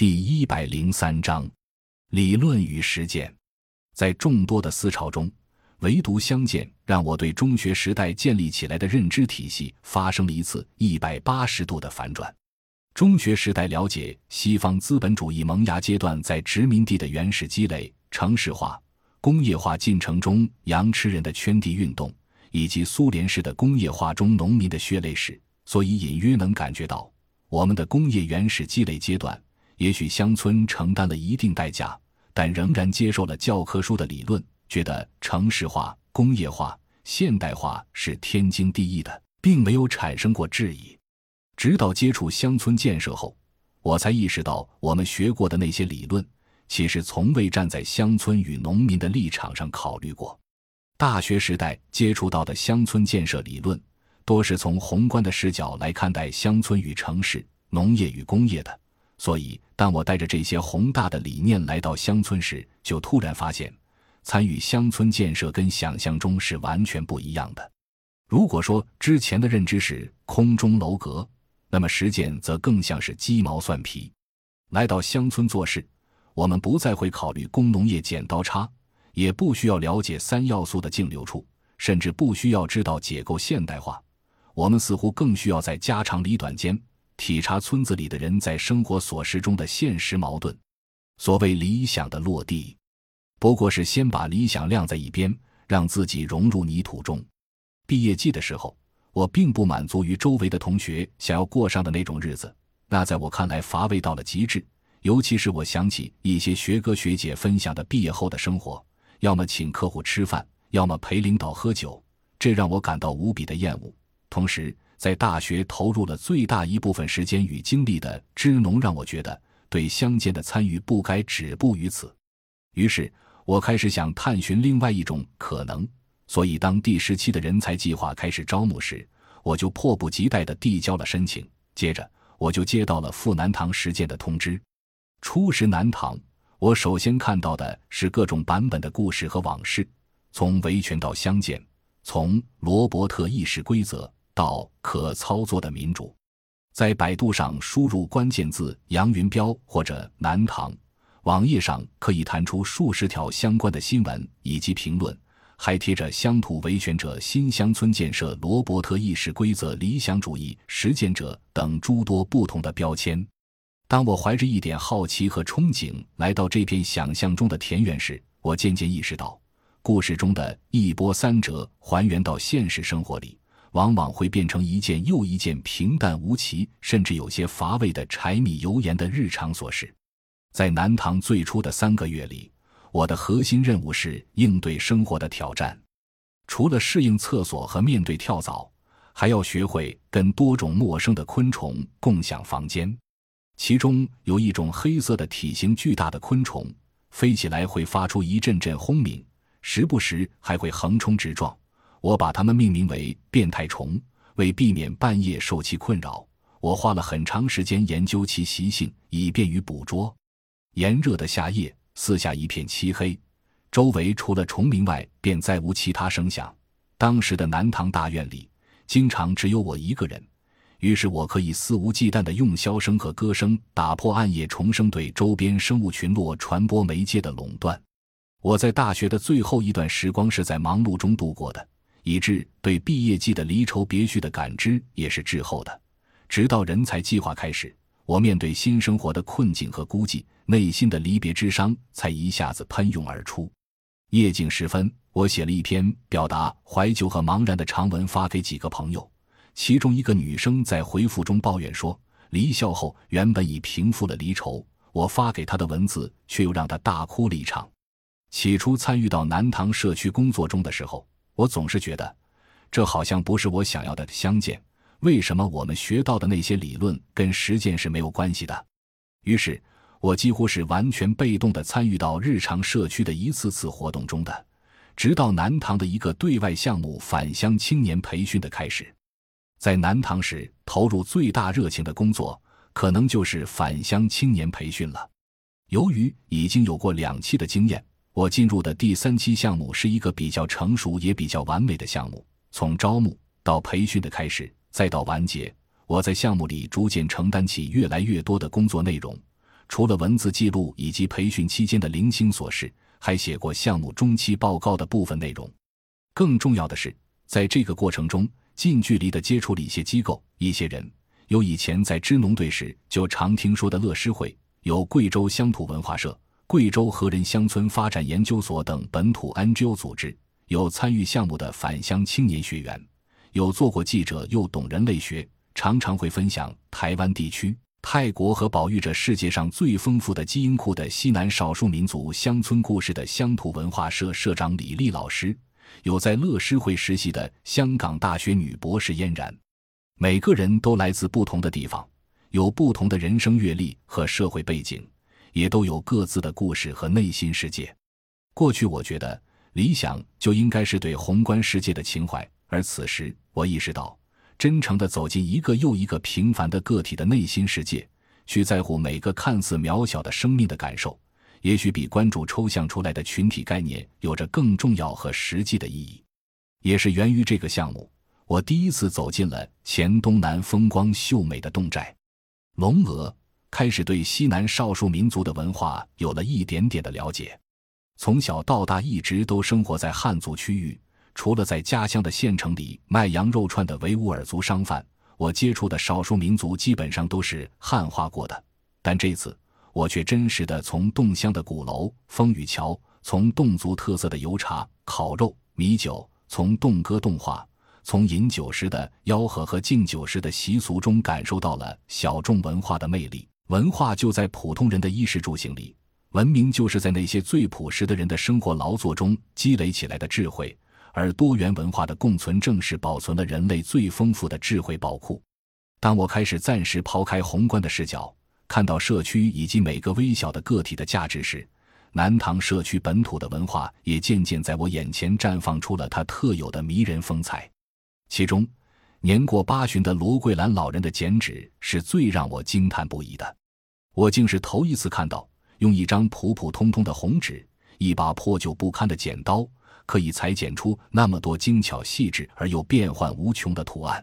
第一百零三章，理论与实践。在众多的思潮中，唯独相见让我对中学时代建立起来的认知体系发生了一次一百八十度的反转。中学时代了解西方资本主义萌芽阶段在殖民地的原始积累、城市化、工业化进程中羊吃人的圈地运动，以及苏联式的工业化中农民的血泪史，所以隐约能感觉到，我们的工业原始积累阶段，也许乡村承担了一定代价，但仍然接受了教科书的理论，觉得城市化、工业化、现代化是天经地义的，并没有产生过质疑。直到接触乡村建设后，我才意识到，我们学过的那些理论，其实从未站在乡村与农民的立场上考虑过。大学时代接触到的乡村建设理论，多是从宏观的视角来看待乡村与城市、农业与工业的。所以，当我带着这些宏大的理念来到乡村时，就突然发现，参与乡村建设跟想象中是完全不一样的。如果说之前的认知是空中楼阁，那么实践则更像是鸡毛蒜皮。来到乡村做事，我们不再会考虑工农业剪刀差，也不需要了解三要素的净流处，甚至不需要知道解构现代化。我们似乎更需要在家长里短间体察村子里的人在生活琐事中的现实矛盾。所谓理想的落地，不过是先把理想晾在一边，让自己融入泥土中。毕业季的时候。我并不满足于周围的同学想要过上的那种日子，那在我看来乏味到了极致。尤其是我想起一些学哥学姐分享的毕业后的生活，要么请客户吃饭，要么陪领导喝酒，这让我感到无比的厌恶。同时，在大学投入了最大一部分时间与精力的支农，让我觉得对乡间的参与不该止步于此。于是，我开始想探寻另外一种可能。所以，当第十期的人才计划开始招募时，我就迫不及待地递交了申请。接着，我就接到了赴南唐实践的通知。初识南唐，我首先看到的是各种版本的故事和往事，从维权到相见，从罗伯特议事规则到可操作的民主。在百度上输入关键字“杨云彪”或者“南唐”，网页上可以弹出数十条相关的新闻以及评论。还贴着“乡土维权者”“新乡村建设”“罗伯特议事规则”“理想主义实践者”等诸多不同的标签。当我怀着一点好奇和憧憬来到这片想象中的田园时，我渐渐意识到，故事中的一波三折还原到现实生活里，往往会变成一件又一件平淡无奇，甚至有些乏味的柴米油盐的日常琐事。在南唐最初的三个月里。我的核心任务是应对生活的挑战，除了适应厕所和面对跳蚤，还要学会跟多种陌生的昆虫共享房间。其中有一种黑色的、体型巨大的昆虫，飞起来会发出一阵阵轰鸣，时不时还会横冲直撞。我把它们命名为“变态虫”，为避免半夜受其困扰，我花了很长时间研究其习性，以便于捕捉。炎热的夏夜。四下一片漆黑，周围除了虫鸣外，便再无其他声响。当时的南唐大院里，经常只有我一个人，于是我可以肆无忌惮地用箫声和歌声打破暗夜虫声对周边生物群落传播媒介的垄断。我在大学的最后一段时光是在忙碌中度过的，以致对毕业季的离愁别绪的感知也是滞后的。直到人才计划开始。我面对新生活的困境和孤寂，内心的离别之伤才一下子喷涌而出。夜静时分，我写了一篇表达怀旧和茫然的长文，发给几个朋友。其中一个女生在回复中抱怨说：“离校后原本已平复了离愁，我发给她的文字却又让她大哭了一场。”起初参与到南塘社区工作中的时候，我总是觉得，这好像不是我想要的相见。为什么我们学到的那些理论跟实践是没有关系的？于是，我几乎是完全被动的参与到日常社区的一次次活动中的，直到南唐的一个对外项目——返乡青年培训的开始。在南唐时，投入最大热情的工作，可能就是返乡青年培训了。由于已经有过两期的经验，我进入的第三期项目是一个比较成熟也比较完美的项目。从招募到培训的开始。再到完结，我在项目里逐渐承担起越来越多的工作内容，除了文字记录以及培训期间的零星琐事，还写过项目中期报告的部分内容。更重要的是，在这个过程中，近距离的接触了一些机构、一些人，有以前在支农队时就常听说的乐师会，有贵州乡土文化社、贵州和人乡村发展研究所等本土 NGO 组织，有参与项目的返乡青年学员，有做过记者又懂人类学，常常会分享台湾地区。泰国和保育着世界上最丰富的基因库的西南少数民族乡村故事的乡土文化社社长李丽老师，有在乐施会实习的香港大学女博士嫣然，每个人都来自不同的地方，有不同的人生阅历和社会背景，也都有各自的故事和内心世界。过去我觉得理想就应该是对宏观世界的情怀，而此时我意识到。真诚地走进一个又一个平凡的个体的内心世界，去在乎每个看似渺小的生命的感受，也许比关注抽象出来的群体概念有着更重要和实际的意义。也是源于这个项目，我第一次走进了黔东南风光秀美的侗寨龙鹅，开始对西南少数民族的文化有了一点点的了解。从小到大，一直都生活在汉族区域。除了在家乡的县城里卖羊肉串的维吾尔族商贩，我接触的少数民族基本上都是汉化过的。但这次，我却真实的从侗乡的鼓楼、风雨桥，从侗族特色的油茶、烤肉、米酒，从侗歌侗话，从饮酒时的吆喝和敬酒时的习俗中，感受到了小众文化的魅力。文化就在普通人的衣食住行里，文明就是在那些最朴实的人的生活劳作中积累起来的智慧。而多元文化的共存，正是保存了人类最丰富的智慧宝库。当我开始暂时抛开宏观的视角，看到社区以及每个微小的个体的价值时，南塘社区本土的文化也渐渐在我眼前绽放出了它特有的迷人风采。其中，年过八旬的罗桂兰老人的剪纸是最让我惊叹不已的。我竟是头一次看到用一张普普通通的红纸，一把破旧不堪的剪刀。可以裁剪出那么多精巧细致而又变幻无穷的图案。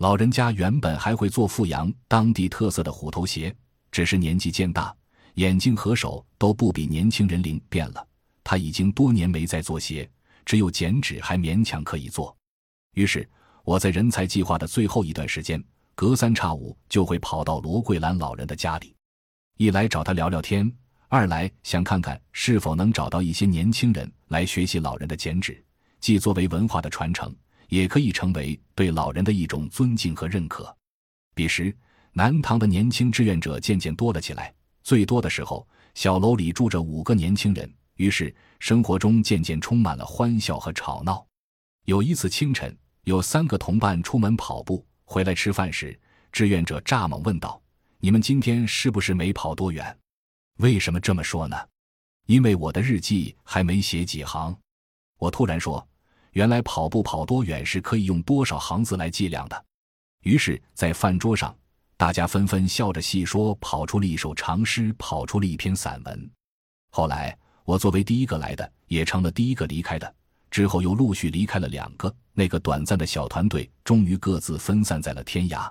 老人家原本还会做富阳当地特色的虎头鞋，只是年纪渐大，眼睛和手都不比年轻人灵便了。他已经多年没再做鞋，只有剪纸还勉强可以做。于是我在人才计划的最后一段时间，隔三差五就会跑到罗桂兰老人的家里，一来找他聊聊天。二来想看看是否能找到一些年轻人来学习老人的剪纸，既作为文化的传承，也可以成为对老人的一种尊敬和认可。彼时，南唐的年轻志愿者渐渐多了起来，最多的时候，小楼里住着五个年轻人，于是生活中渐渐充满了欢笑和吵闹。有一次清晨，有三个同伴出门跑步回来吃饭时，志愿者蚱蜢问道：“你们今天是不是没跑多远？”为什么这么说呢？因为我的日记还没写几行。我突然说：“原来跑步跑多远是可以用多少行字来计量的。”于是，在饭桌上，大家纷纷笑着细说，跑出了一首长诗，跑出了一篇散文。后来，我作为第一个来的，也成了第一个离开的。之后又陆续离开了两个，那个短暂的小团队终于各自分散在了天涯。